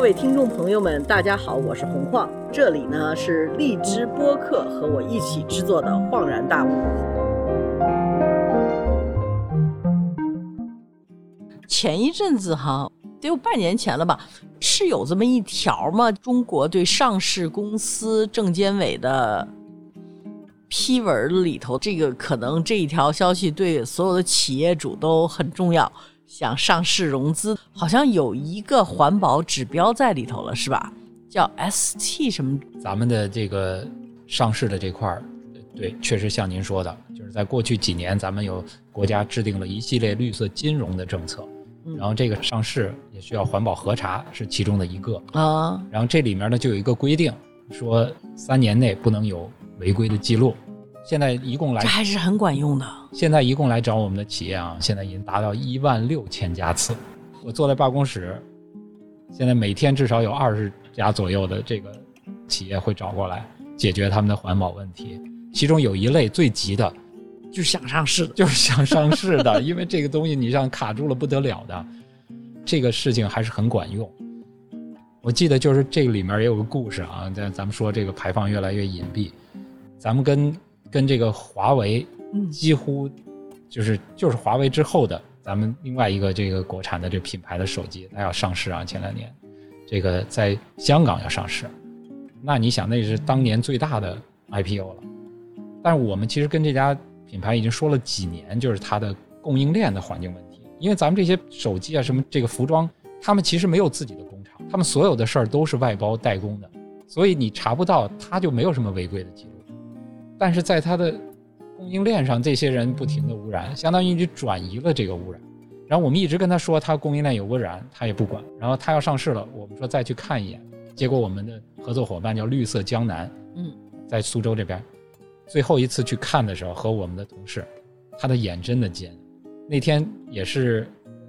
各位听众朋友们，大家好，我是洪晃，这里呢是荔枝播客和我一起制作的《恍然大悟》。前一阵子哈，得有半年前了吧，是有这么一条吗？中国对上市公司证监委的批文里头，这个可能这一条消息对所有的企业主都很重要。想上市融资，好像有一个环保指标在里头了，是吧？叫 ST 什么？咱们的这个上市的这块儿，对，确实像您说的，就是在过去几年，咱们有国家制定了一系列绿色金融的政策，然后这个上市也需要环保核查，是其中的一个啊。然后这里面呢就有一个规定，说三年内不能有违规的记录。现在一共来，这还是很管用的。现在一共来找我们的企业啊，现在已经达到一万六千家次。我坐在办公室，现在每天至少有二十家左右的这个企业会找过来解决他们的环保问题。其中有一类最急的，就是想上市，就是想上市的，因为这个东西你像卡住了不得了的。这个事情还是很管用。我记得就是这个里面也有个故事啊，在咱们说这个排放越来越隐蔽，咱们跟。跟这个华为几乎就是就是华为之后的咱们另外一个这个国产的这品牌的手机，它要上市啊，前两年这个在香港要上市，那你想那是当年最大的 IPO 了。但是我们其实跟这家品牌已经说了几年，就是它的供应链的环境问题，因为咱们这些手机啊什么这个服装，他们其实没有自己的工厂，他们所有的事儿都是外包代工的，所以你查不到，它就没有什么违规的记录。但是在它的供应链上，这些人不停的污染，相当于你转移了这个污染。然后我们一直跟他说，他供应链有污染，他也不管。然后他要上市了，我们说再去看一眼。结果我们的合作伙伴叫绿色江南，嗯，在苏州这边，最后一次去看的时候，和我们的同事，他的眼真的尖。那天也是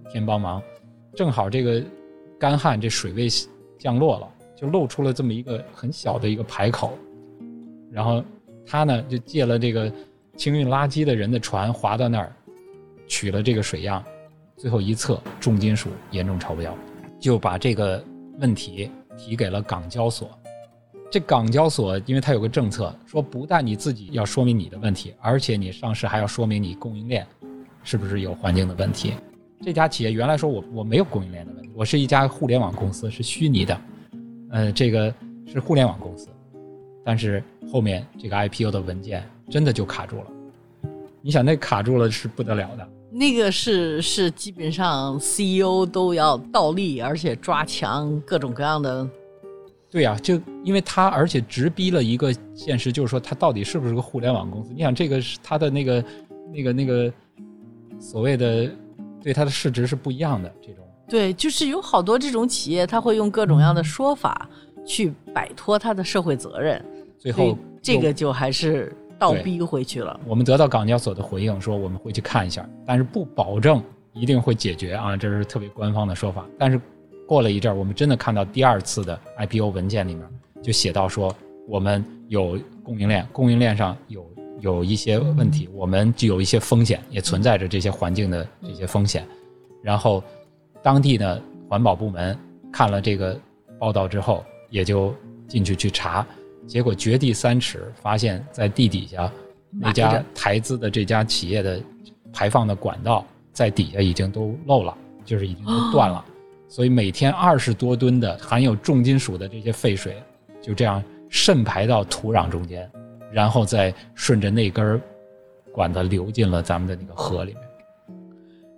天帮忙，正好这个干旱，这水位降落了，就露出了这么一个很小的一个排口，然后。他呢就借了这个清运垃圾的人的船，划到那儿，取了这个水样，最后一测重金属严重超标，就把这个问题提给了港交所。这港交所因为它有个政策，说不但你自己要说明你的问题，而且你上市还要说明你供应链是不是有环境的问题。这家企业原来说我我没有供应链的问题，我是一家互联网公司，是虚拟的，呃，这个是互联网公司。但是后面这个 IPO 的文件真的就卡住了，你想那卡住了是不得了的。那个是是基本上 CEO 都要倒立，而且抓墙，各种各样的。对呀，就因为他而且直逼了一个现实，就是说他到底是不是个互联网公司？你想这个是他的那个那个那个所谓的对他的市值是不一样的这种。对，就是有好多这种企业，他会用各种各样的说法。去摆脱他的社会责任，最后这个就还是倒逼回去了。我们得到港交所的回应说我们会去看一下，但是不保证一定会解决啊，这是特别官方的说法。但是过了一阵儿，我们真的看到第二次的 IPO 文件里面就写到说我们有供应链，供应链上有有一些问题，我们就有一些风险，也存在着这些环境的这些风险。然后当地的环保部门看了这个报道之后。也就进去去查，结果掘地三尺，发现在地底下那家台资的这家企业的排放的管道在底下已经都漏了，就是已经都断了，所以每天二十多吨的含有重金属的这些废水就这样渗排到土壤中间，然后再顺着那根管子流进了咱们的那个河里面。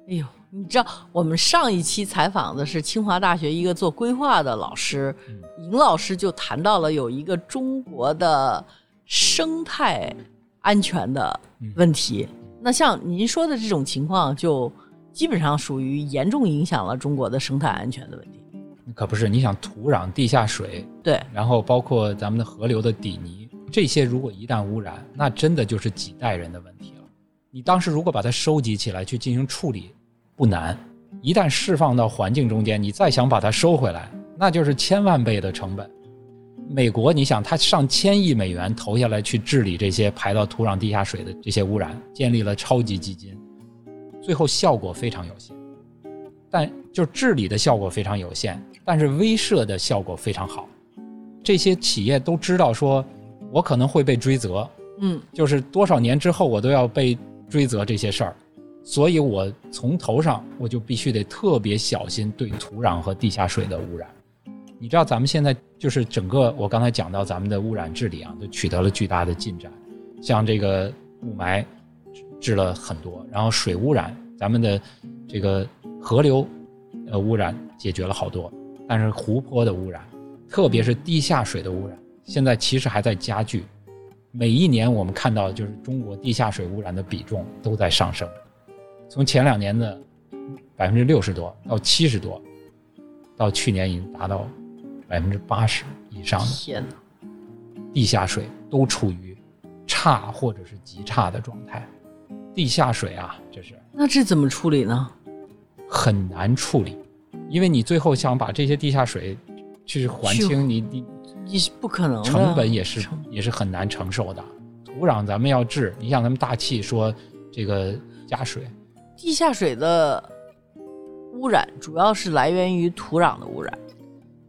哎呦！你知道，我们上一期采访的是清华大学一个做规划的老师，尹老师就谈到了有一个中国的生态安全的问题。那像您说的这种情况，就基本上属于严重影响了中国的生态安全的问题。可不是，你想土壤、地下水，对，然后包括咱们的河流的底泥，这些如果一旦污染，那真的就是几代人的问题了。你当时如果把它收集起来去进行处理。不难，一旦释放到环境中间，你再想把它收回来，那就是千万倍的成本。美国，你想，它上千亿美元投下来去治理这些排到土壤、地下水的这些污染，建立了超级基金，最后效果非常有限。但就治理的效果非常有限，但是威慑的效果非常好。这些企业都知道说，我可能会被追责，嗯就是多少年之后我都要被追责这些事儿，所以我从头上我就必须得特别小心对土壤和地下水的污染。你知道咱们现在就是整个我刚才讲到咱们的污染治理啊，都取得了巨大的进展，像这个雾霾治了很多，然后水污染，咱们的这个河流呃污染解决了好多，但是湖泊的污染，特别是地下水的污染，现在其实还在加剧。每一年我们看到，就是中国地下水污染的比重都在上升，从前两年的百分之六十多到七十多，到去年已经达到百分之八十以上的天哪，地下水都处于差或者是极差的状态。地下水啊，这是那这怎么处理呢？很难处理，因为你最后想把这些地下水去还清，你你你是不可能的，成本也是也是很难承受的。土壤咱们要治，你像咱们大气说这个加水，地下水的污染主要是来源于土壤的污染，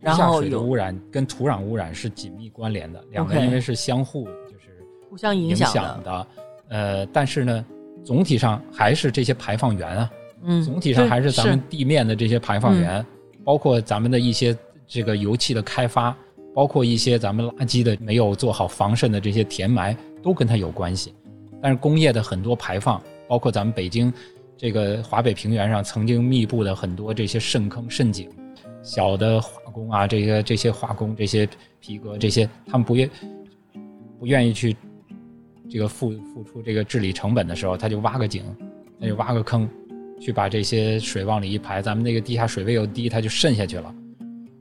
然后有水的污染跟土壤污染是紧密关联的，两个因为是相互就是互相影影响的。呃，但是呢，总体上还是这些排放源啊，嗯，总体上还是咱们地面的这些排放源，包括咱们的一些这个油气的开发，包括一些咱们垃圾的没有做好防渗的这些填埋，都跟它有关系。但是工业的很多排放，包括咱们北京这个华北平原上曾经密布的很多这些渗坑、渗井，小的化工啊，这些这些化工、这些皮革这些，他们不愿不愿意去这个付付出这个治理成本的时候，他就挖个井，他就挖个坑，去把这些水往里一排，咱们那个地下水位又低，它就渗下去了。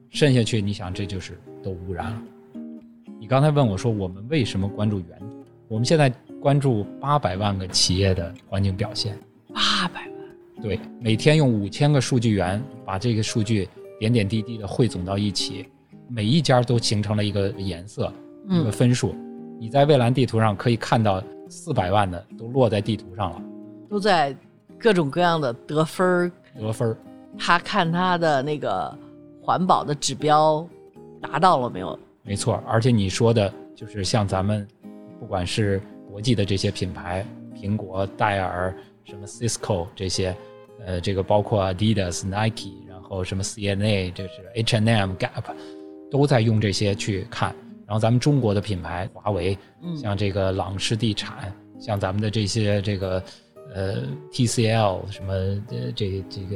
渗下去，你想这就是都污染了。你刚才问我说，我们为什么关注源？我们现在关注八百万个企业的环境表现，八百万，对，每天用五千个数据源把这个数据点点滴滴的汇总到一起，每一家都形成了一个颜色，一个嗯，分数。你在蔚蓝地图上可以看到四百万的都落在地图上了，都在各种各样的得分儿，得分儿。他看他的那个环保的指标达到了没有？没错，而且你说的就是像咱们，不管是国际的这些品牌，苹果、戴尔、什么 Cisco 这些，呃，这个包括 Adidas、Nike，然后什么 CNA，这是 H&M、Gap，都在用这些去看。然后咱们中国的品牌，华为，嗯，像这个朗诗地产，像咱们的这些这个呃 TCL 什么呃这这个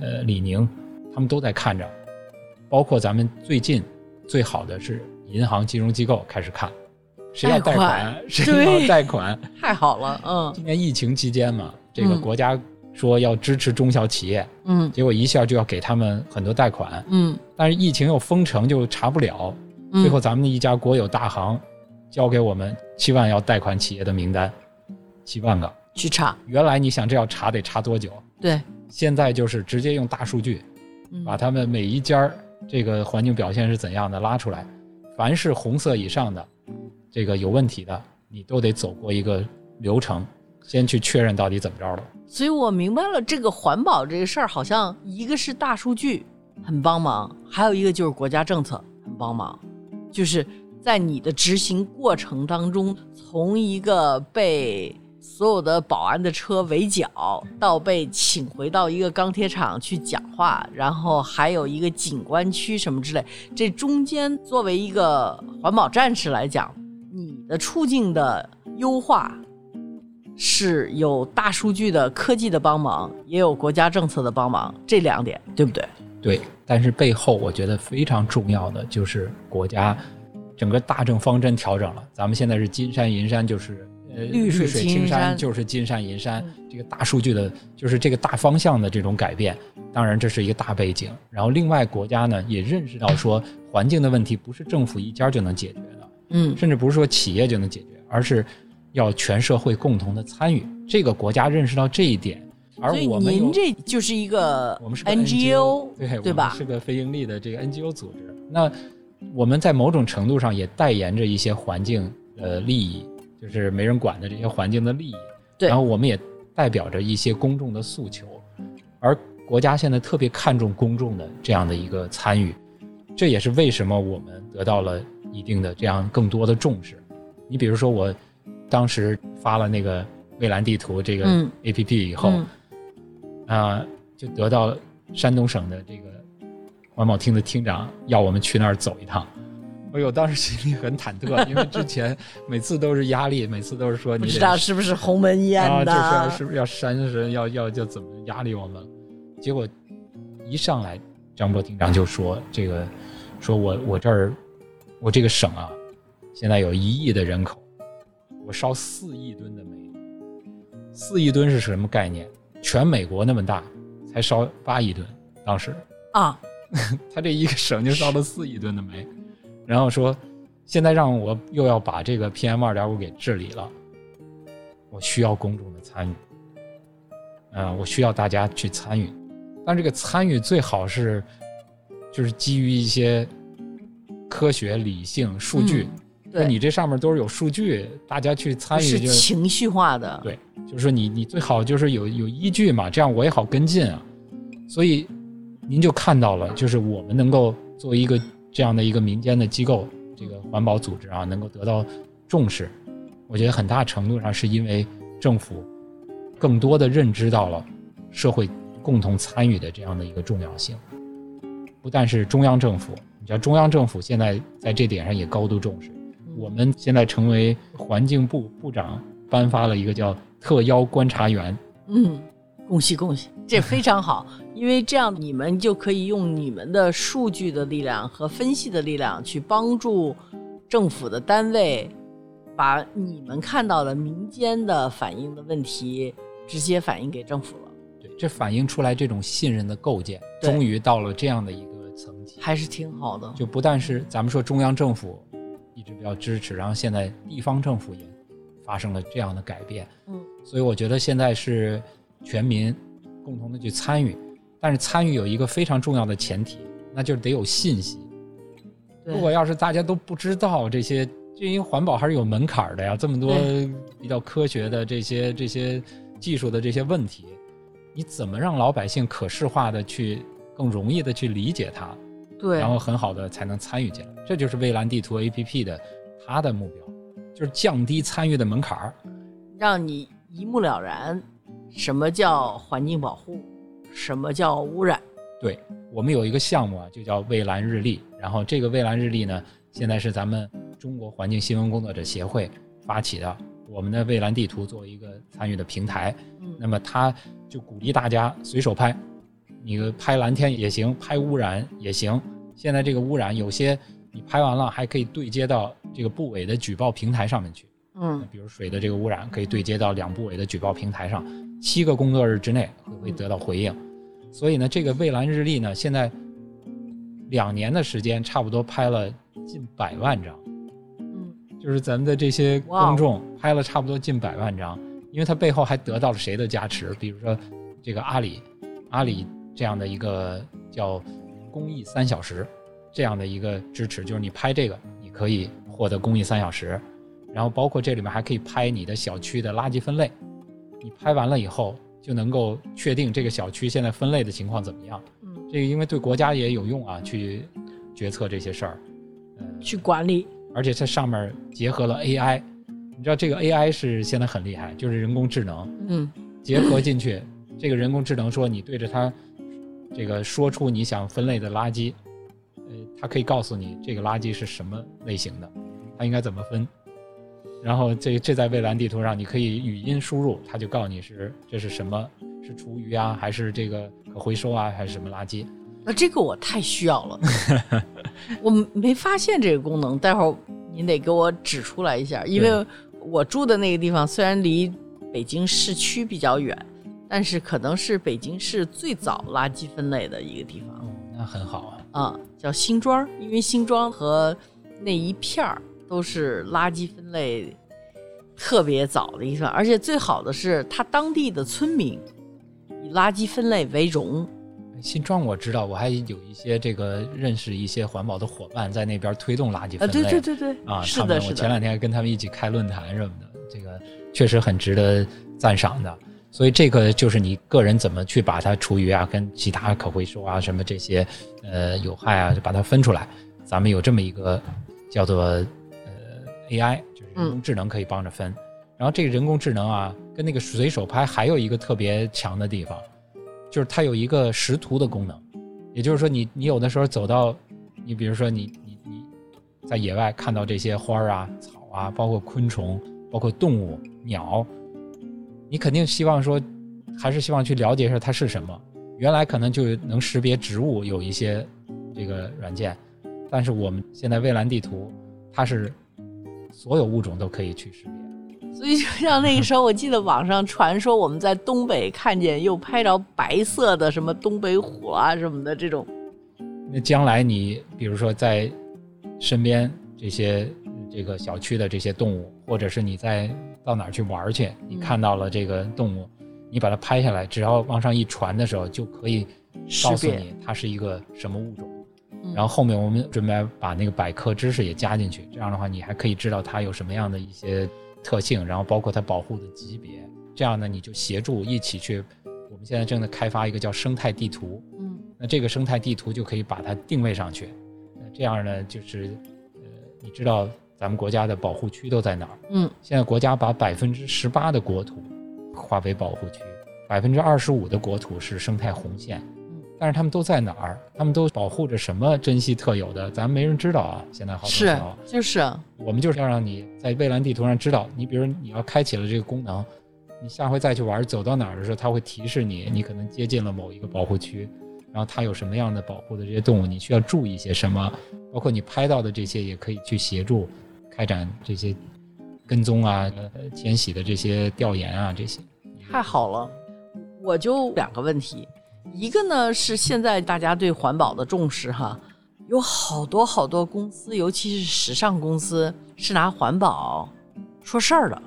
呃李宁，他们都在看着，包括咱们最近最好的是银行金融机构开始看，谁要贷贷款。款谁对要贷款。太好了，嗯。今年疫情期间嘛，这个嗯国家说要支持中小企业，嗯结果一下就要给他们很多贷款，嗯，但是疫情又封城，就查不了。嗯最后咱们的一家国有大行交给我们七万要贷款企业的名单，七万个。去查，原来你想这要查得查多久？对，现在就是直接用大数据嗯把他们每一家儿这个环境表现是怎样的拉出来，凡是红色以上的，这个有问题的，你都得走过一个流程，先去确认到底怎么着了。所以我明白了，这个环保这个事儿，好像一个是大数据很帮忙，还有一个就是国家政策很帮忙，就是在你的执行过程当中，从一个被所有的保安的车围剿，到被请回到一个钢铁厂去讲话，然后还有一个景观区什么之类，这中间作为一个环保战士来讲，你的处境的优化是有大数据的科技的帮忙，也有国家政策的帮忙，这两点对不对？对，但是背后我觉得非常重要的就是国家整个大政方针调整了。咱们现在是金山银山，就是呃绿水水青青山就是金山银山。嗯这个大数据的，就是这个大方向的这种改变，当然这是一个大背景。然后另外国家呢也认识到说，环境的问题不是政府一家就能解决的，嗯甚至不是说企业就能解决，而是要全社会共同的参与。这个国家认识到这一点，而我们您这就是一个我们是个 NGO，对对吧是个非盈利的这个 NGO 组织。那我们在某种程度上也代言着一些环境呃利益，就是没人管的这些环境的利益。对然后我们也代表着一些公众的诉求，而国家现在特别看重公众的这样的一个参与，这也是为什么我们得到了一定的这样更多的重视。你比如说，我当时发了那个蔚蓝地图这个嗯 A P P 以后，嗯啊、就得到山东省的这个环保厅的厅长要我们去那儿走一趟。哎呦，当时心里很忐忑，因为之前每次都是压力，每次都是说不你不知道是不是鸿门宴啊，的？就是是不是要山神，要要要怎么压力我们？结果一上来，张波厅长就说这个，说我我这儿我这个省啊，现在有一亿的人口，我烧四亿吨的煤，四亿吨是什么概念？全美国那么大，才烧八亿吨，当时啊，他这一个省就烧了四亿吨的煤，然后说现在让我又要把这个 PM 二点五给治理了，我需要公众的参与，嗯、我需要大家去参与，但这个参与最好是就是基于一些科学、理性、数据。对，你这上面都是有数据，大家去参与就情绪化的。对就是说你你最好就是有有依据嘛，这样我也好跟进啊。所以您就看到了，就是我们能够作为一个这样的一个民间的机构，这个环保组织啊，能够得到重视，我觉得很大程度上是因为政府更多的认知到了社会共同参与的这样的一个重要性。不但是中央政府，你知道中央政府现在在这点上也高度重视。嗯我们现在成为环境部部长颁发了一个叫特邀观察员，嗯，恭喜恭喜，这非常好，因为这样你们就可以用你们的数据的力量和分析的力量去帮助政府的单位，把你们看到的民间的反映的问题直接反映给政府了，对，这反映出来这种信任的构建，终于到了这样的一个层级。还是挺好的。就不但是咱们说中央政府一直比较支持，然后现在地方政府也发生了这样的改变，嗯，所以我觉得现在是全民共同的去参与，但是参与有一个非常重要的前提，那就是得有信息。对。如果要是大家都不知道这些，这因为环保还是有门槛的呀，这么多比较科学的这些这些技术的这些问题，你怎么让老百姓可视化的去更容易的去理解它，对，然后很好的才能参与进来？这就是蔚蓝地图 APP 的它的目标，就是降低参与的门槛儿。让你一目了然，什么叫环境保护，什么叫污染。对我们有一个项目啊，就叫蔚蓝日历。然后这个蔚蓝日历呢，现在是咱们中国环境新闻工作者协会发起的。我们的蔚蓝地图作为一个参与的平台，嗯那么它就鼓励大家随手拍，你拍蓝天也行，拍污染也行。现在这个污染有些你拍完了还可以对接到这个部委的举报平台上面去。嗯比如水的这个污染可以对接到两部委的举报平台上，七个工作日之内会会得到回应。所以呢，这个蔚蓝日历呢，现在两年的时间，差不多拍了近百万张，嗯就是咱们的这些公众拍了差不多近百万张，因为它背后还得到了谁的加持？比如说这个阿里，阿里这样的一个叫公益三小时这样的一个支持，就是你拍这个，你可以获得公益三小时。然后包括这里面还可以拍你的小区的垃圾分类，你拍完了以后就能够确定这个小区现在分类的情况怎么样。嗯，这个因为对国家也有用啊，去决策这些事儿。呃，去管理。而且它上面结合了 AI，你知道这个 AI 是现在很厉害，就是人工智能嗯结合进去，这个人工智能说你对着它这个说出你想分类的垃圾，呃，它可以告诉你这个垃圾是什么类型的，它应该怎么分。然后这这在蔚蓝地图上，你可以语音输入，它就告诉你是这是什么，是厨余啊，还是这个可回收啊，还是什么垃圾？那这个我太需要了，我没发现这个功能，待会儿您得给我指出来一下，因为我住的那个地方虽然离北京市区比较远，但是可能是北京市最早垃圾分类的一个地方哦，那很好啊。啊、叫新庄，因为新庄和那一片儿都是垃圾分类特别早的一份，而且最好的是它当地的村民以垃圾分类为荣。新庄我知道，我还有一些这个认识一些环保的伙伴在那边推动垃圾啊，分类。啊对对对对，啊，是的，是的，我前两天还跟他们一起开论坛什么的，这个确实很值得赞赏的。所以这个就是你个人怎么去把它厨余啊跟其他可回收啊什么这些呃有害啊，就把它分出来。咱们有这么一个叫做呃 AI，就是人工智能可以帮着分。然后这个人工智能啊，跟那个随手拍还有一个特别强的地方，就是它有一个识图的功能。也就是说，你你有的时候走到，你比如说你你你在野外看到这些花儿啊、草啊，包括昆虫、包括动物、鸟，你肯定希望说，还是希望去了解一下它是什么。原来可能就能识别植物有一些这个软件，但是我们现在蔚蓝地图，它是所有物种都可以去识别。所以就像那个时候，我记得网上传说我们在东北看见又拍着白色的什么东北虎啊什么的这种。那将来你比如说在身边这些这个小区的这些动物，或者是你在到哪儿去玩去，你看到了这个动物，你把它拍下来，只要往上一传的时候，就可以告诉你它是一个什么物种。然后后面我们准备把那个百科知识也加进去，这样的话你还可以知道它有什么样的一些。特性，然后包括它保护的级别，这样呢，你就协助一起去。我们现在正在开发一个叫生态地图，嗯，那这个生态地图就可以把它定位上去。那这样呢，就是呃，你知道咱们国家的保护区都在哪儿？嗯，现在国家把百分之十八的国土划为保护区，百分之二十五的国土是生态红线。但是他们都在哪儿？他们都保护着什么珍稀特有的？咱没人知道啊！现在好多是就是我们就是要让你在蔚蓝地图上知道。你比如你要开启了这个功能，你下回再去玩，走到哪儿的时候，它会提示你，你可能接近了某一个保护区，然后它有什么样的保护的这些动物，你需要注意些什么？包括你拍到的这些，也可以去协助开展这些跟踪啊、呃迁徙的这些调研啊，这些。太好了，我就两个问题。一个呢是现在大家对环保的重视哈，有好多好多公司，尤其是时尚公司是拿环保说事儿的。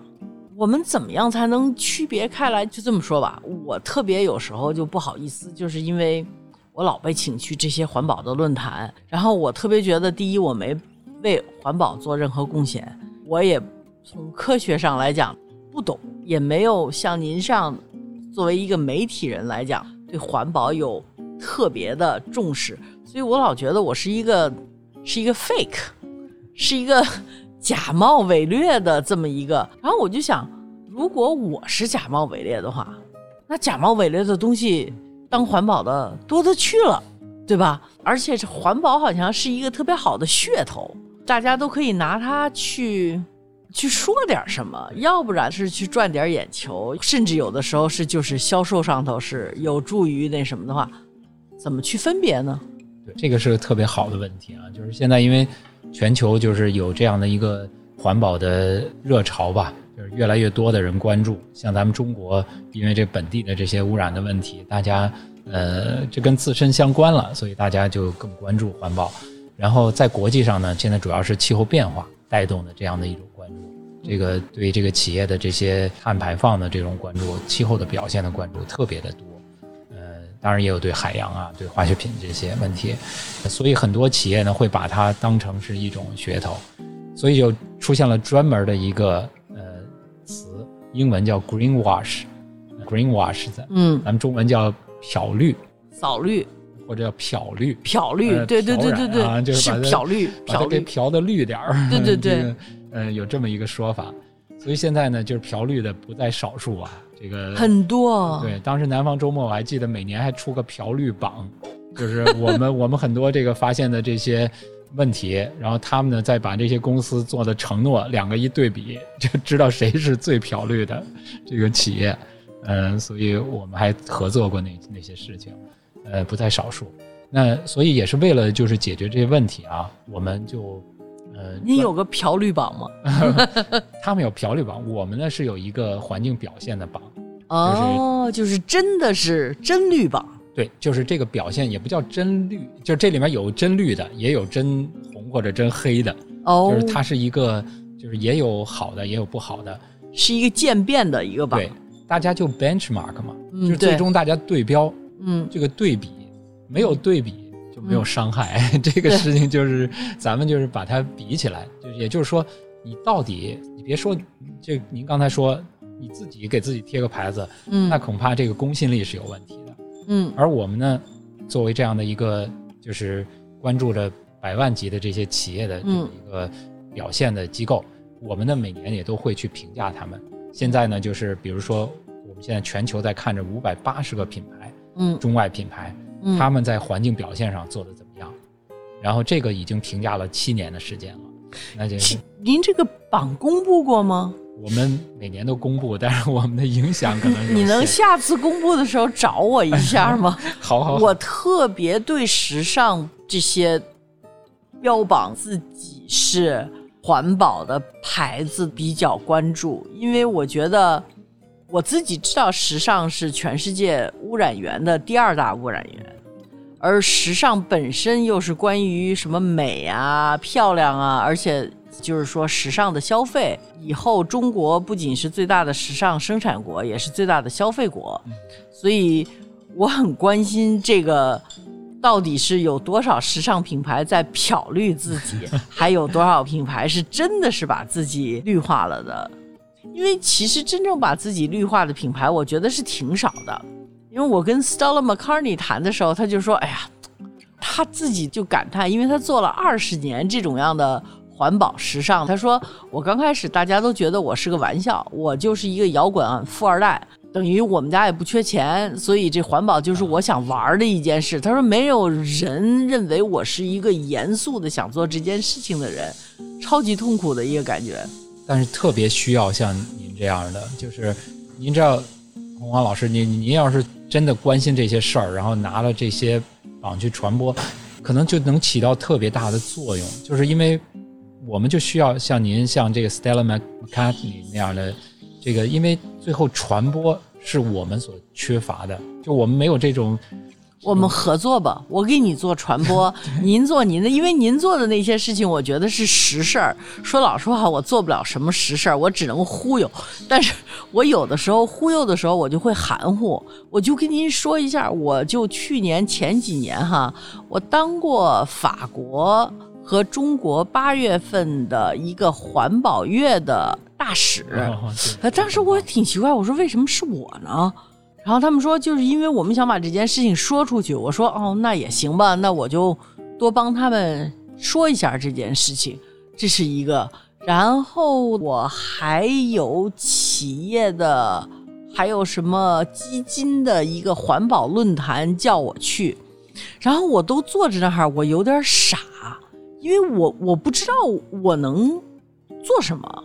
我们怎么样才能区别开来？就这么说吧，我特别有时候就不好意思，就是因为我老被请去这些环保的论坛，然后我特别觉得，第一我没为环保做任何贡献，我也从科学上来讲不懂，也没有像您这样作为一个媒体人来讲。对环保有特别的重视，所以我老觉得我是一个是一个 fake，是一个 假冒伪劣的这么一个。然后我就想，如果我是假冒伪劣的话，那假冒伪劣的东西当环保的多得去了，对吧？而且这环保好像是一个特别好的噱头，大家都可以拿它去。去说点什么，要不然是去赚点眼球，甚至有的时候是就是销售上头是有助于那什么的话，怎么去分别呢？对，这个是个特别好的问题啊！就是现在因为全球就是有这样的一个环保的热潮吧，就是越来越多的人关注。像咱们中国，因为这本地的这些污染的问题，大家呃这跟自身相关了，所以大家就更关注环保。然后在国际上呢，现在主要是气候变化带动的这样的一种关注。这个对这个企业的这些碳排放的这种关注，气候的表现的关注特别的多，呃，当然也有对海洋啊、对化学品这些问题，所以很多企业呢会把它当成是一种噱头，所以就出现了专门的一个呃词，英文叫 green wash，green wash 在嗯，咱们中文叫漂绿、扫绿或者叫漂绿、漂绿，对对对对对，就是漂绿，把它给漂的绿点儿，对 对对。嗯，有这么一个说法，所以现在呢，就是漂绿的不在少数啊。这个很多。对，当时南方周末我还记得每年还出个漂绿榜，就是我们 我们很多这个发现的这些问题，然后他们呢再把这些公司做的承诺两个一对比，就知道谁是最漂绿的这个企业。嗯，所以我们还合作过那那些事情，呃，不在少数。那所以也是为了就是解决这些问题啊，我们就。呃，你有个漂绿榜吗？他们有漂绿榜，我们呢是有一个环境表现的榜。哦，就是真的是真绿榜。对，就是这个表现也不叫真绿，就是这里面有真绿的，也有真红或者真黑的。哦，就是它是一个，就是也有好的，也有不好的，是一个渐变的一个榜。对，大家就 benchmark 嘛，就是最终大家对标。嗯，这个对比没有对比就。没有伤害，这个事情就是咱们就是把它比起来，就也就是说，你到底你别说，这您刚才说你自己给自己贴个牌子，嗯那恐怕这个公信力是有问题的。嗯而我们呢，作为这样的一个就是关注着百万级的这些企业的这么一个表现的机构，我们呢每年也都会去评价他们。现在呢，就是比如说我们现在全球在看着五百八十个品牌，嗯中外品牌，嗯，他们在环境表现上做的怎么样？然后这个已经评价了七年的时间了，那就是您这个榜公布过吗？我们每年都公布，但是我们的影响可能 你能下次公布的时候找我一下吗？好好好我特别对时尚这些标榜自己是环保的牌子比较关注，因为我觉得我自己知道时尚是全世界污染源的第二大污染源，而时尚本身又是关于什么美啊、漂亮啊，而且就是说时尚的消费。以后中国不仅是最大的时尚生产国，也是最大的消费国，所以我很关心这个到底是有多少时尚品牌在漂绿自己，还有多少品牌是真的是把自己绿化了的。因为其实真正把自己绿化的品牌，我觉得是挺少的。因为我跟 Stella McCartney 谈的时候，他就说：“哎呀，他自己就感叹，因为他做了二十年这种样的环保时尚。他说，我刚开始大家都觉得我是个玩笑，我就是一个摇滚富二代，等于我们家也不缺钱，所以这环保就是我想玩的一件事。他说，没有人认为我是一个严肃的想做这件事情的人，超级痛苦的一个感觉。但是特别需要像您这样的，就是您知道，洪华老师，您您要是真的关心这些事儿，然后拿了这些榜去传播，可能就能起到特别大的作用。就是因为我们就需要像您，像这个 Stella McCartney 那样的，这个因为最后传播是我们所缺乏的，就我们没有这种。我们合作吧，我给你做传播，您做您的，因为您做的那些事情，我觉得是实事儿。说老实话，我做不了什么实事儿，我只能忽悠。但是我有的时候忽悠的时候，我就会含糊。我就跟您说一下，我就去年前几年哈，我当过法国和中国八月份的一个环保月的大使。当时我挺奇怪，我说为什么是我呢？然后他们说，就是因为我们想把这件事情说出去。我说，哦，那也行吧，那我就多帮他们说一下这件事情，这是一个。然后我还有企业的，还有什么基金的一个环保论坛叫我去，然后我都坐着那儿，我有点傻，因为我我不知道我能做什么，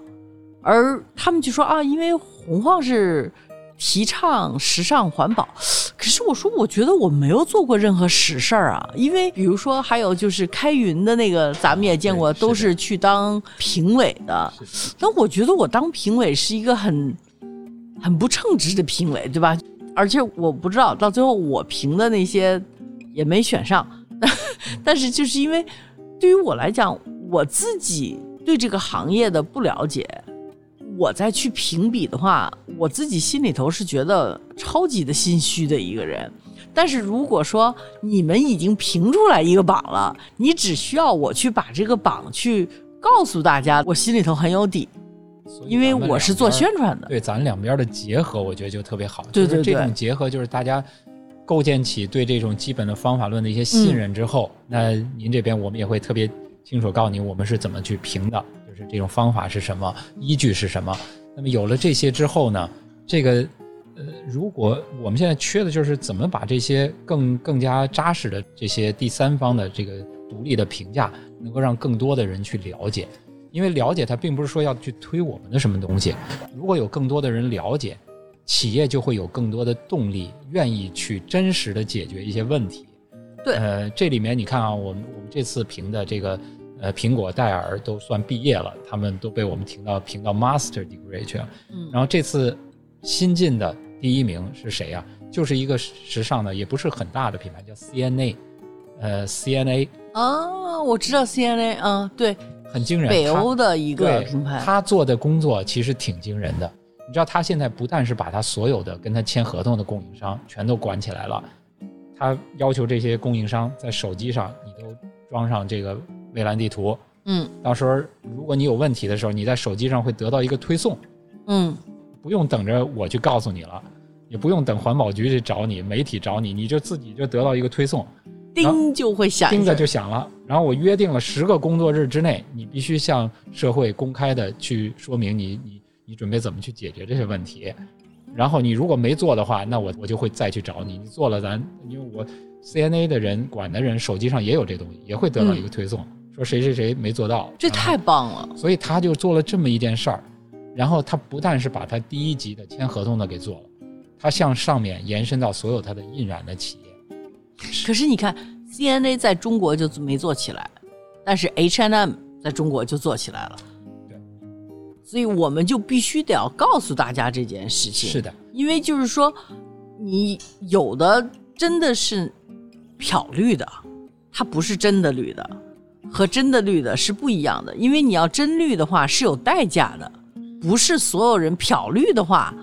而他们就说啊，因为洪晃是。提倡时尚环保，可是我说，我觉得我没有做过任何实事儿啊。因为比如说，还有就是开云的那个，咱们也见过，都是去当评委的。那我觉得我当评委是一个很很不称职的评委，对吧？而且我不知道到最后我评的那些也没选上，但是就是因为对于我来讲，我自己对这个行业的不了解。我再去评比的话，我自己心里头是觉得超级的心虚的一个人。但是如果说你们已经评出来一个榜了，你只需要我去把这个榜去告诉大家，我心里头很有底，因为我是做宣传的。对咱两边的结合，我觉得就特别好。对对对就是这种结合就是大家构建起对这种基本的方法论的一些信任之后，那您这边我们也会特别清楚告诉您我们是怎么去评的，就是这种方法是什么，依据是什么。那么有了这些之后呢，这个呃，如果我们现在缺的就是怎么把这些更更加扎实的这些第三方的这个独立的评价，能够让更多的人去了解。因为了解它并不是说要去推我们的什么东西，如果有更多的人了解，企业就会有更多的动力，愿意去真实的解决一些问题。对呃，这里面你看啊，我们我们这次评的这个呃苹果、戴尔都算毕业了，他们都被我们评到评到 master degree 去了。嗯然后这次新进的第一名是谁呀、就是一个时尚的，也不是很大的品牌，叫 CNA，呃，CNA 啊，我知道 CNA，嗯，对，很惊人，北欧的一个品牌。他做的工作其实挺惊人的。你知道，他现在不但是把他所有的跟他签合同的供应商全都管起来了，他要求这些供应商在手机上你都装上这个蔚蓝地图，嗯到时候如果你有问题的时候，你在手机上会得到一个推送，嗯不用等着我去告诉你了，也不用等环保局去找你，媒体找你，你就自己就得到一个推送，叮就会响一叮的就响了。然后我约定了十个工作日之内，你必须向社会公开的去说明你你你准备怎么去解决这些问题。然后你如果没做的话，那我我就会再去找你。你做了咱，因为我 CNA 的人管的人手机上也有这东西，也会得到一个推送，说谁谁谁没做到。这太棒了。所以他就做了这么一件事儿，然后他不但是把他第一级的签合同的给做了，他向上面延伸到所有他的印染的企业。可是你看，CNA 在中国就没做起来，但是 H&M 在中国就做起来了。对，所以我们就必须得要告诉大家这件事情。是的，因为就是说，你有的真的是漂绿的，它不是真的绿的，和真的绿的是不一样的。因为你要真绿的话是有代价的，不是所有人漂绿的话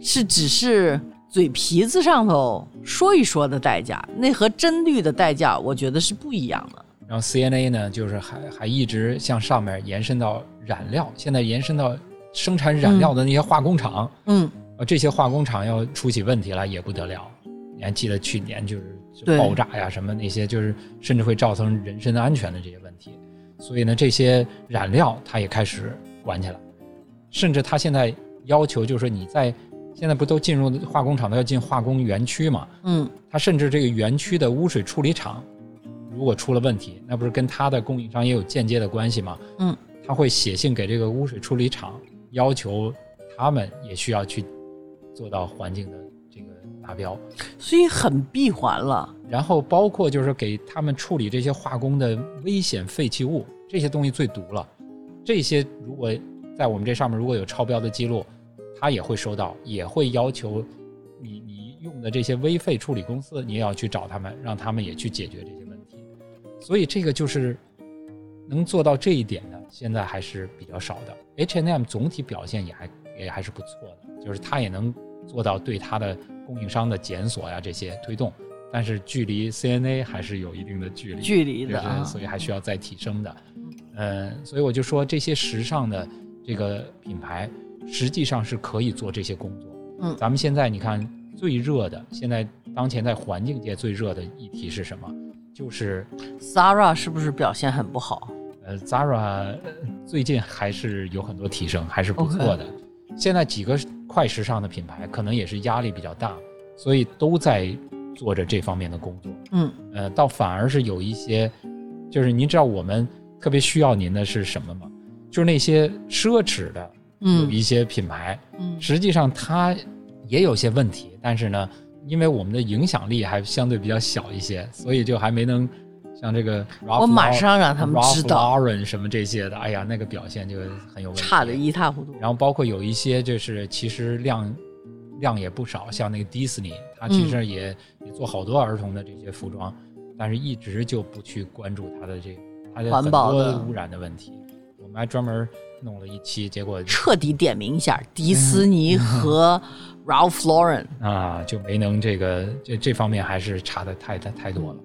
是只是嘴皮子上头说一说的代价，那和真绿的代价我觉得是不一样的。然后 CNA 呢，就是还还一直向上面延伸到染料，现在延伸到生产染料的那些化工厂。嗯，啊，这些化工厂要出起问题来也不得了。你还记得去年就是就爆炸呀，什么那些，就是甚至会造成人身安全的这些问题。所以呢，这些染料它也开始管起来，甚至它现在要求就是说你在现在不都进入化工厂都要进化工园区嘛？嗯，它甚至这个园区的污水处理厂如果出了问题，那不是跟它的供应商也有间接的关系吗？嗯，他会写信给这个污水处理厂，要求他们也需要去做到环境的这个达标。所以很闭环了。然后包括就是给他们处理这些化工的危险废弃物，这些东西最毒了。这些如果在我们这上面如果有超标的记录，他也会收到，也会要求你你用的这些危废处理公司，你也要去找他们，让他们也去解决这些问题。所以这个就是能做到这一点的，现在还是比较少的。H&M 总体表现也还也还是不错的，就是它也能做到对它的供应商的检索呀这些推动，但是距离 CNA 还是有一定的距离，距离就是的啊所以还需要再提升的。嗯，所以我就说这些时尚的这个品牌，实际上是可以做这些工作。嗯咱们现在你看最热的，现在当前在环境界最热的议题是什么？就是，Zara 是不是表现很不好？呃，Zara 呃最近还是有很多提升，还是不错的。现在几个快时尚的品牌可能也是压力比较大，所以都在做着这方面的工作。嗯呃，倒反而是有一些，就是您知道我们特别需要您的是什么吗？就是那些奢侈的有嗯一些品牌，嗯实际上它也有些问题，但是呢，因为我们的影响力还相对比较小一些，所以就还没能像这个 Ralph 我马上让他们知道，Lauren 什么这些的，哎呀，那个表现就很有问题，差的一塌糊涂。然后包括有一些就是其实量量也不少，像那个迪士尼，它其嗯实也、也做好多儿童的这些服装，但是一直就不去关注它的这它的环很保的多污染的问题。我们还专门弄了一期，结果彻底点名一下迪斯尼和 Ralph Lauren。啊就没能这个这这方面还是差的太太太多了。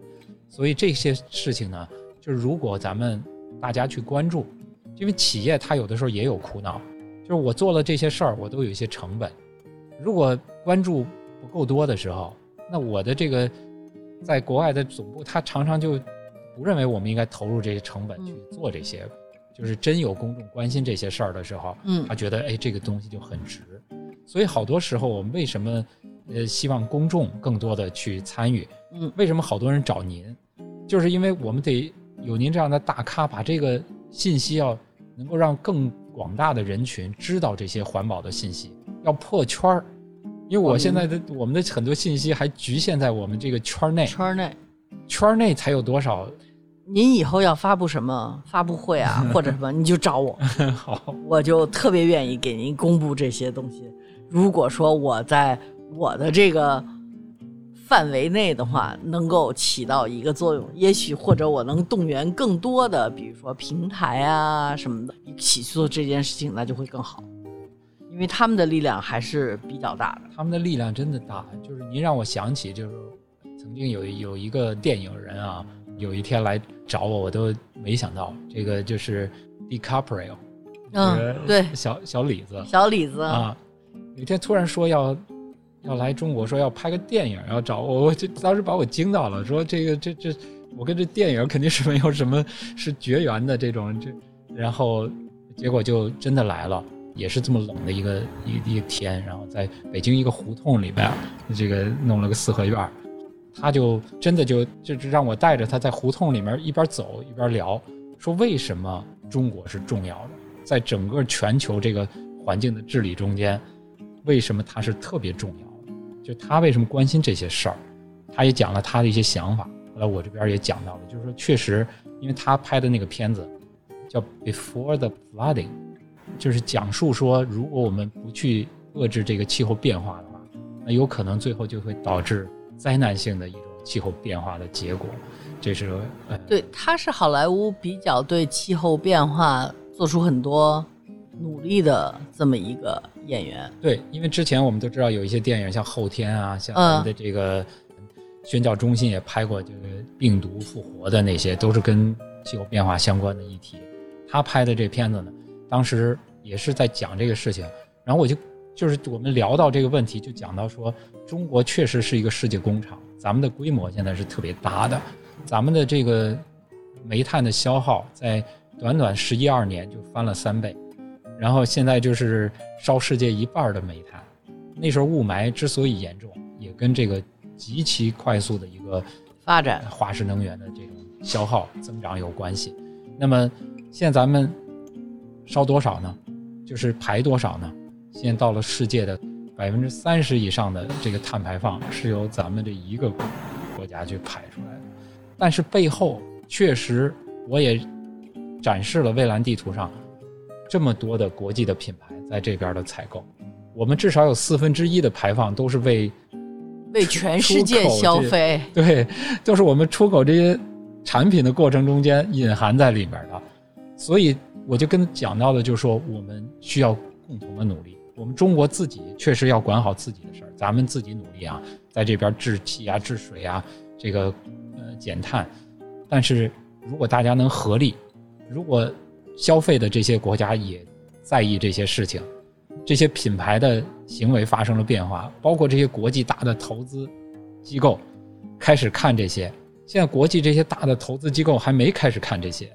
所以这些事情呢，就是如果咱们大家去关注，因为企业它有的时候也有苦恼，就是我做了这些事儿，我都有一些成本。如果关注不够多的时候，那我的这个在国外的总部，他常常就不认为我们应该投入这些成本去做这些，就是真有公众关心这些事儿的时候，嗯他觉得哎这个东西就很值。所以好多时候我们为什么呃希望公众更多的去参与？嗯为什么好多人找您？就是因为我们得有您这样的大咖，把这个信息要能够让更广大的人群知道这些环保的信息，要破圈儿。因为我现在的我们的很多信息还局限在我们这个圈儿内，圈内，圈儿内才有多少您以后要发布什么发布会啊，或者什么，你就找我，好。我就特别愿意给您公布这些东西。如果说我在我的这个范围内的话，能够起到一个作用，也许或者我能动员更多的，比如说平台啊什么的，一起去做这件事情，那就会更好，因为他们的力量还是比较大的。他们的力量真的大，就是您让我想起，就是曾经有有一个电影人啊，有一天来找我，我都没想到，这个就是 DiCaprio，嗯，对，小小李子。小李子，啊，有一天突然说要要来中国，说要拍个电影，要找我，我就当时把我惊到了，说这个这这我跟这电影肯定是没有什么是绝缘的这种这，然后结果就真的来了。也是这么冷的一个一一天，然后在北京一个胡同里边，这个弄了个四合院他就真的就就是让我带着他在胡同里面一边走一边聊，说为什么中国是重要的，在整个全球这个环境的治理中间，为什么它是特别重要？就他为什么关心这些事儿？他也讲了他的一些想法。后来我这边也讲到了，就是说确实，因为他拍的那个片子叫《Before the Flooding》。就是讲述说，如果我们不去遏制这个气候变化的话，那有可能最后就会导致灾难性的一种气候变化的结果。这是呃，对，他是好莱坞比较对气候变化做出很多努力的这么一个演员。对，因为之前我们都知道有一些电影，像《后天》啊，像我们的这个宣教中心也拍过这个病毒复活的那些，都是跟气候变化相关的议题。他拍的这片子呢？当时也是在讲这个事情，然后我就就是我们聊到这个问题，就讲到说，中国确实是一个世界工厂，咱们的规模现在是特别大的，咱们的这个煤炭的消耗在短短十一二年就翻了三倍，然后现在就是烧世界一半的煤炭，那时候雾霾之所以严重，也跟这个极其快速的一个发展化石能源的这种消耗增长有关系。那么现在咱们。烧多少呢？就是排多少呢？现在到了世界的百分之三十以上的这个碳排放是由咱们这一个国家去排出来的。但是背后确实，我也展示了蔚蓝地图上这么多的国际的品牌在这边的采购。我们至少有四分之一的排放都是为为全世界消费，对，就是我们出口这些产品的过程中间隐含在里面的，所以。我就跟讲到的，就是说我们需要共同的努力。我们中国自己确实要管好自己的事儿，咱们自己努力啊，在这边治气啊、治水啊，这个呃减碳。但是如果大家能合力，如果消费的这些国家也在意这些事情，这些品牌的行为发生了变化，包括这些国际大的投资机构开始看这些。现在国际这些大的投资机构还没开始看这些。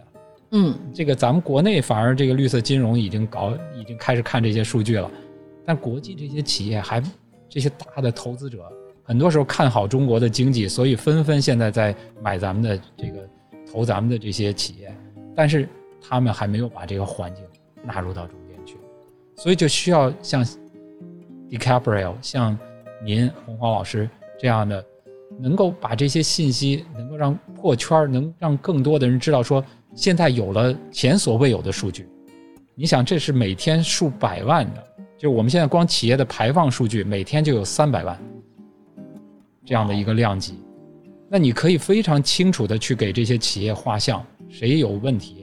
嗯，这个咱们国内反而这个绿色金融已经搞，已经开始看这些数据了，但国际这些企业还，这些大的投资者，很多时候看好中国的经济，所以纷纷现在在买咱们的这个投咱们的这些企业，但是他们还没有把这个环境纳入到中间去，所以就需要像 DiCaprio，像您洪华老师这样的，能够把这些信息能够让破圈，能让更多的人知道说。现在有了前所未有的数据，你想，这是每天数百万的，就我们现在光企业的排放数据，每天就有三百万这样的一个量级，那你可以非常清楚的去给这些企业画像，谁有问题，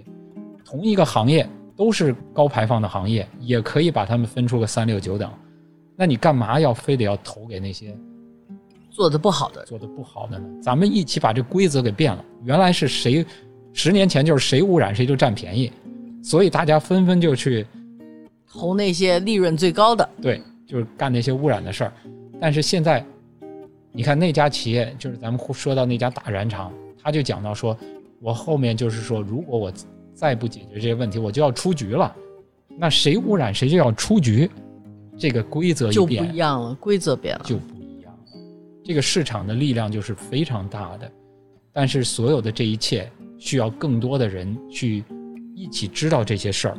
同一个行业都是高排放的行业，也可以把他们分出个三六九等，那你干嘛要非得要投给那些做的不好的，做的不好的呢？咱们一起把这规则给变了，原来是谁？十年前就是谁污染谁就占便宜，所以大家纷纷就去投那些利润最高的，对，就是干那些污染的事儿。但是现在，你看那家企业，就是咱们说到那家大染厂，他就讲到说，我后面就是说，如果我再不解决这些问题，我就要出局了。那谁污染谁就要出局，这个规则就不一样了，规则变了就不一样了。这个市场的力量就是非常大的，但是所有的这一切。需要更多的人去一起知道这些事儿，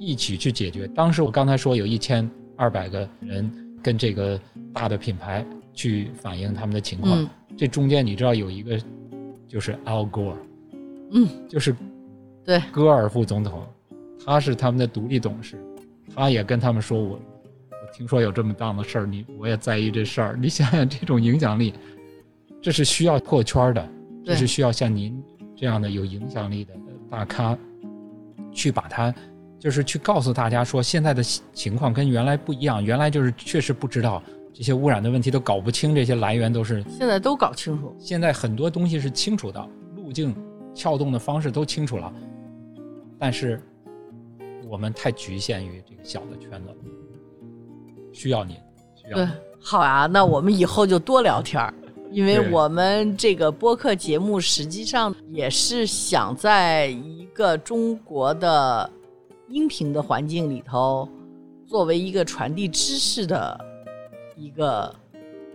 一起去解决。当时我刚才说有一千二百个人跟这个大的品牌去反映他们的情况，这中间你知道有一个就是 Al Gore，嗯，就是对戈尔副总统，他是他们的独立董事，他也跟他们说我我听说有这么档的事儿，你我也在意这事儿。你想想这种影响力，这是需要破圈的，这是需要像您。这样的有影响力的大咖，去把它，就是去告诉大家说，现在的情况跟原来不一样。原来就是确实不知道这些污染的问题，都搞不清这些来源都是。现在都搞清楚。现在很多东西是清楚的，路径、撬动的方式都清楚了，但是我们太局限于这个小的圈子了。需要你，需要对。，好啊，那我们以后就多聊天儿，因为我们这个播客节目实际上也是想在一个中国的音频的环境里头，作为一个传递知识的一个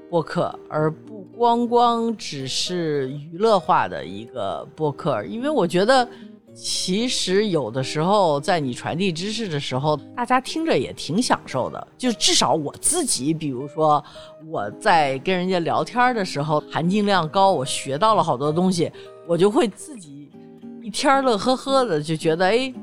播客，而不光光只是娱乐化的一个播客，因为我觉得。其实有的时候，在你传递知识的时候，大家听着也挺享受的。就至少我自己，比如说我在跟人家聊天的时候，含金量高，我学到了好多东西，我就会自己一天乐呵呵的，就觉得哎，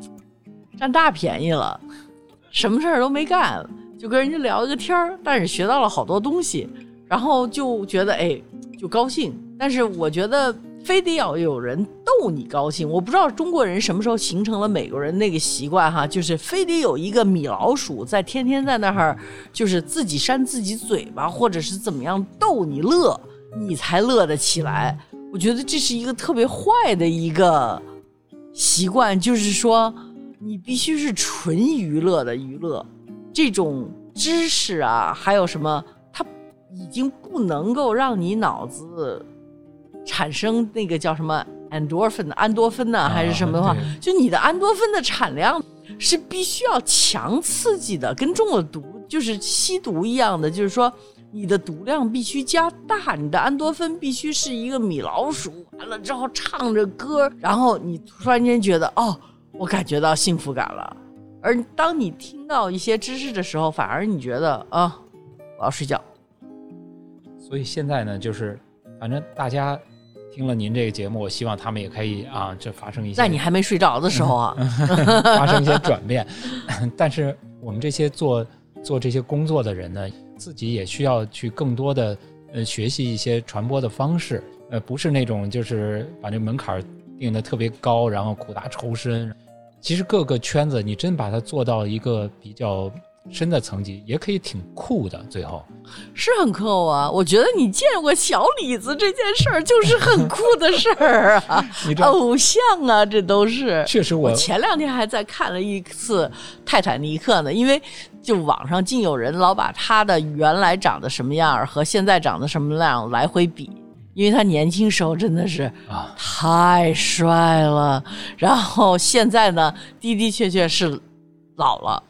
占大便宜了，什么事儿都没干，就跟人家聊一个天儿，但是学到了好多东西，然后就觉得哎，就高兴。但是我觉得非得要有人逗你高兴，我不知道中国人什么时候形成了美国人那个习惯哈，就是非得有一个米老鼠在天天在那儿，就是自己扇自己嘴巴，或者是怎么样逗你乐，你才乐得起来。我觉得这是一个特别坏的一个习惯，就是说你必须是纯娱乐的娱乐，这种知识啊，还有什么，它已经不能够让你脑子产生那个叫什么 endorphin 安多芬呢、还是什么的话，啊就你的安多芬的产量是必须要强刺激的，跟中了毒就是吸毒一样的，就是说你的毒量必须加大，你的安多芬必须是一个米老鼠，完了之后唱着歌，然后你突然间觉得哦，我感觉到幸福感了。而当你听到一些知识的时候，反而你觉得啊，我要睡觉。所以现在呢，就是反正大家听了您这个节目，我希望他们也可以啊，这发生一些在你还没睡着的时候啊，发生一些转变。但是我们这些做做这些工作的人呢，自己也需要去更多的呃学习一些传播的方式，呃，不是那种就是把这门槛儿定的特别高，然后苦大仇深。其实各个圈子，你真把它做到一个比较深的层级，也可以挺酷的。最后，是很酷啊！我觉得你见过小李子这件事儿，就是很酷的事儿啊，偶像啊，这都是。确实我我前两天还在看了一次《泰坦尼克》呢，因为就网上竟有人老把他的原来长得什么样和现在长得什么样来回比，因为他年轻时候真的是啊，太帅了，然后现在呢的的确确是老了。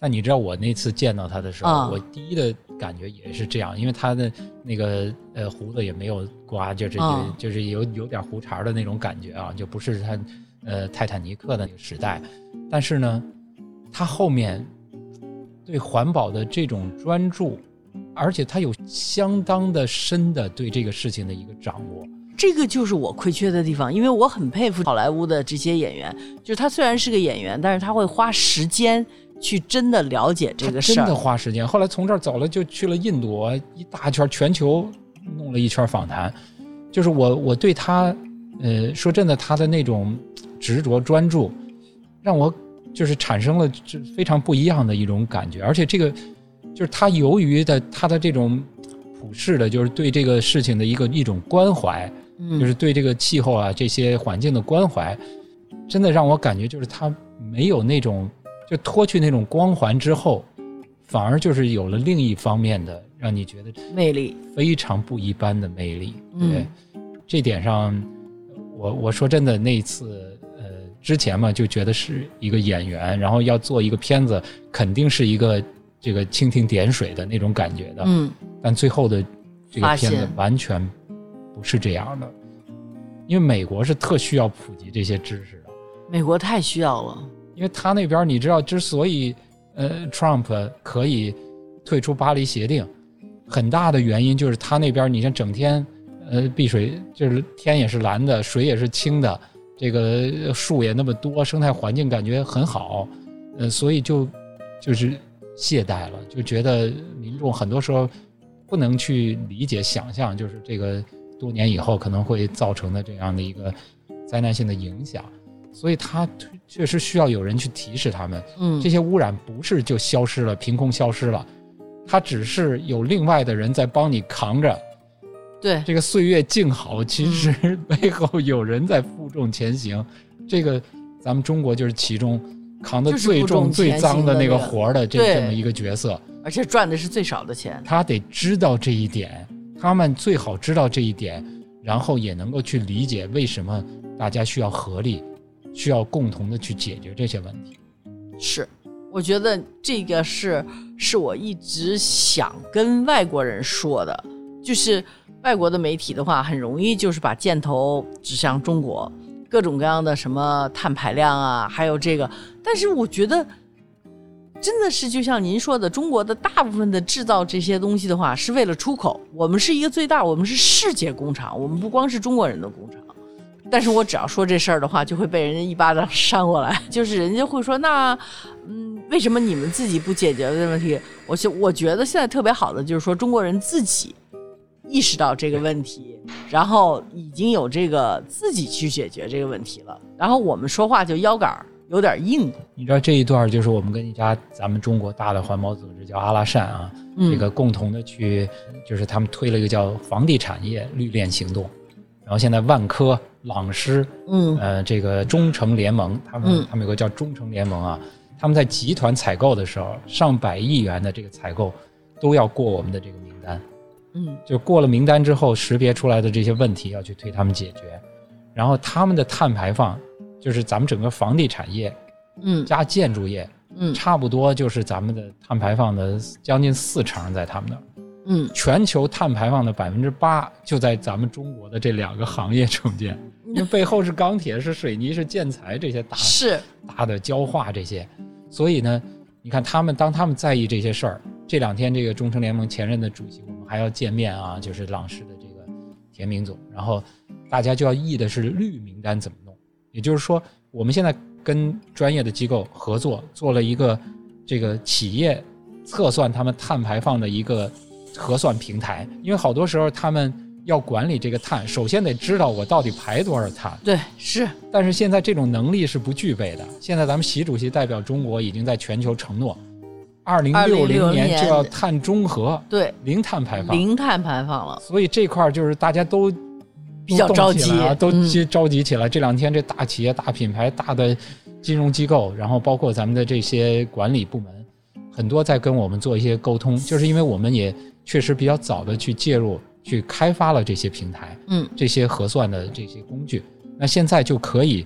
但你知道我那次见到他的时候，啊我第一的感觉也是这样，因为他的那个呃胡子也没有刮，就是、啊就是有有点胡茬的那种感觉啊，就不是他呃泰坦尼克的那个时代。但是呢，他后面对环保的这种专注，而且他有相当的深的对这个事情的一个掌握。这个就是我亏缺的地方，因为我很佩服好莱坞的这些演员，就是他虽然是个演员，但是他会花时间去真的了解这个事儿真的。花时间。后来从这儿走了，就去了印度，一大圈全球弄了一圈访谈。就是我我对他，呃，说真的，他的那种执着专注，让我就是产生了这非常不一样的一种感觉。而且这个就是他由于的他的这种普世的，就是对这个事情的一个一种关怀，嗯，就是对这个气候啊这些环境的关怀，真的让我感觉就是他没有那种就脱去那种光环之后，反而就是有了另一方面的让你觉得魅力。非常不一般的魅力。嗯对，这点上，我我说真的，那一次呃之前嘛就觉得是一个演员，然后要做一个片子，肯定是一个这个蜻蜓点水的那种感觉的。嗯，但最后的这个片子完全不是这样的，因为美国是特需要普及这些知识的，美国太需要了。因为他那边你知道，之所以呃 Trump 可以退出巴黎协定，很大的原因就是他那边你看整天呃碧水就是天也是蓝的，水也是清的，这个树也那么多，生态环境感觉很好，呃，所以就就是懈怠了，就觉得民众很多时候不能去理解、想象，就是这个多年以后可能会造成的这样的一个灾难性的影响，所以他确实需要有人去提示他们，嗯这，些污染不是就消失了，凭空消失了，它只是有另外的人在帮你扛着。对，这个岁月静好，其实 背后有人在负重前行。这个咱们中国就是其中扛的最重、最脏的那个活儿的这这么一个角色。而且赚的是最少的钱。他得知道这一点，他们最好知道这一点，然后也能够去理解为什么大家需要合力，需要共同的去解决这些问题。是，我觉得这个是是我一直想跟外国人说的，就是外国的媒体的话，很容易就是把箭头指向中国，各种各样的什么碳排量啊，还有这个，但是我觉得。真的是就像您说的，中国的大部分的制造这些东西的话，是为了出口。我们是一个最大，我们是世界工厂，我们不光是中国人的工厂。但是我只要说这事儿的话，就会被人家一巴掌扇过来，就是人家会说，那，嗯，为什么你们自己不解决这个问题？我就我觉得现在特别好的就是说，中国人自己意识到这个问题，然后已经有这个自己去解决这个问题了，然后我们说话就腰杆儿。有点硬，你知道这一段就是我们跟一家咱们中国大的环保组织叫阿拉善啊，这个共同的去，就是他们推了一个叫房地产业绿链行动，然后现在万科、朗诗，嗯，呃，这个中诚联盟，他们他们有个叫中诚联盟啊，他们在集团采购的时候，上百亿元的这个采购都要过我们的这个名单，嗯，就过了名单之后，识别出来的这些问题要去推他们解决，然后他们的碳排放。就是咱们整个房地产业，嗯，加建筑业，嗯，差不多就是咱们的碳排放的将近四成在他们那儿，嗯，全球碳排放的百分之八就在咱们中国的这两个行业中间，因为背后是钢铁、是水泥、是建材这些大是。大的焦化这些，所以呢，你看他们当他们在意这些事儿，这两天这个中诚联盟前任的主席我们还要见面啊，就是朗诗的这个田明总，然后大家就要议的是绿名单怎么弄。也就是说，我们现在跟专业的机构合作，做了一个这个企业测算他们碳排放的一个核算平台。因为好多时候他们要管理这个碳，首先得知道我到底排多少碳。对，是。但是现在这种能力是不具备的。现在咱们习主席代表中国已经在全球承诺，二零六零年就要碳中和，对，零碳排放，零碳排放了。所以这块儿就是大家都。比较着急啊，都急着急起来。这两天，这大企业、大品牌、大的金融机构，然后包括咱们的这些管理部门，很多在跟我们做一些沟通，就是因为我们也确实比较早的去介入、去开发了这些平台，嗯，这些核算的这些工具，那现在就可以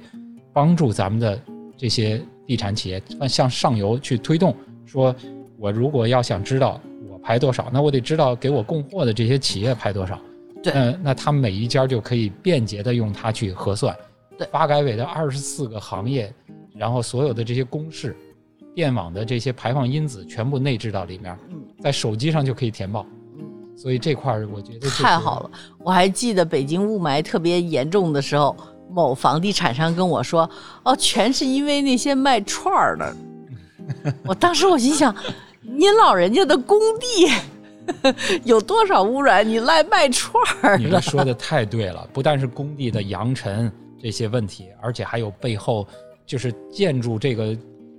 帮助咱们的这些地产企业向上游去推动。说我如果要想知道我排多少，那我得知道给我供货的这些企业排多少。对嗯，那他们每一家就可以便捷的用它去核算。对，发改委的二十四个行业，然后所有的这些公式、电网的这些排放因子全部内置到里面，在手机上就可以填报。嗯，所以这块儿我觉得太好了。我还记得北京雾霾特别严重的时候，某房地产商跟我说：“哦，全是因为那些卖串儿的。” 我当时我心想，您老人家的工地。有多少污染？你赖卖串儿？你说的太对了，不但是工地的扬尘这些问题，而且还有背后就是建筑这个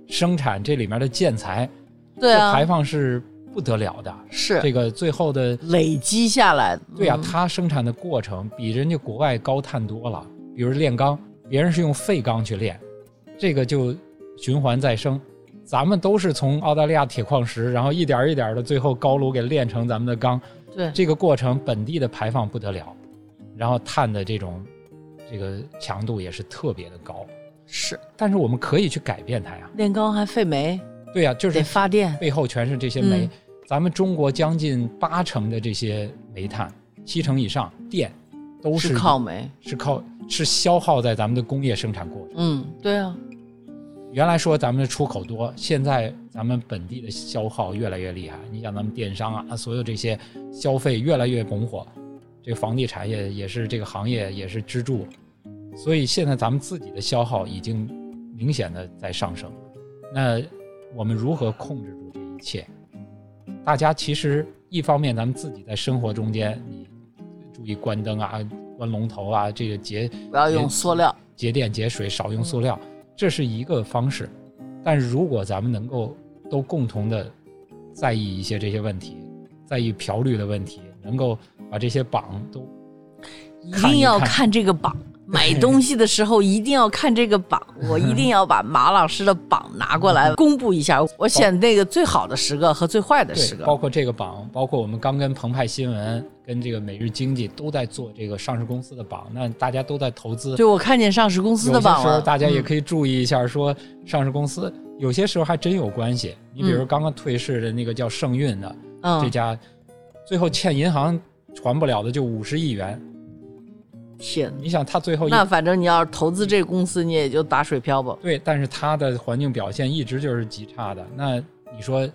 生产这里面的建材，对啊，排放是不得了的。是这个最后的累积下来。对啊，它生产的过程比人家国外高碳多了。比如炼钢，别人是用废钢去炼，这个就循环再生。咱们都是从澳大利亚铁矿石，然后一点一点的，最后高炉给炼成咱们的钢。对，这个过程本地的排放不得了，然后碳的这种这个强度也是特别的高。是，但是我们可以去改变它呀。炼钢还费煤。对呀，就是发电，背后全是这些煤。咱们中国将近八成的这些煤炭，七成以上电都是靠煤，是靠是消耗在咱们的工业生产过程。嗯，对啊。原来说咱们的出口多，现在咱们本地的消耗越来越厉害。你想咱们电商啊，所有这些消费越来越拱火，这个房地产业也是这个行业也是支柱，所以现在咱们自己的消耗已经明显的在上升。那我们如何控制住这一切？大家其实一方面咱们自己在生活中间，你注意关灯啊、关龙头啊，这个节不要用塑料，节电节水，少用塑料。这是一个方式，但是如果咱们能够都共同的在意一些这些问题，在意漂绿的问题，能够把这些榜都一定要看这个榜，买东西的时候一定要看这个榜，我一定要把马老师的榜拿过来公布一下，我选那个最好的十个和最坏的十，个。包括这个榜，包括我们刚跟澎湃新闻、跟这个每日经济都在做这个上市公司的榜，那大家都在投资。对，我看见上市公司的榜了，时候大家也嗯可以注意一下，说上市公司有些时候还真有关系。你比如嗯刚刚退市的那个叫盛运的这嗯，家，最后欠银行还不了的就五十亿元。天，你想他最后那反正你要是投资这个公司，你也就打水漂吧。对，但是他的环境表现一直就是极差的。那你说，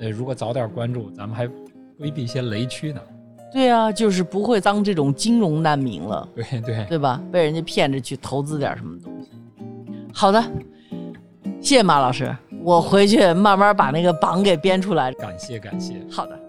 呃，如果早点关注，咱们还规避一些雷区呢。对啊，就是不会当这种金融难民了，对对，对吧？被人家骗着去投资点什么东西。好的，谢谢马老师，我回去慢慢把那个榜给编出来。感谢感谢。好的。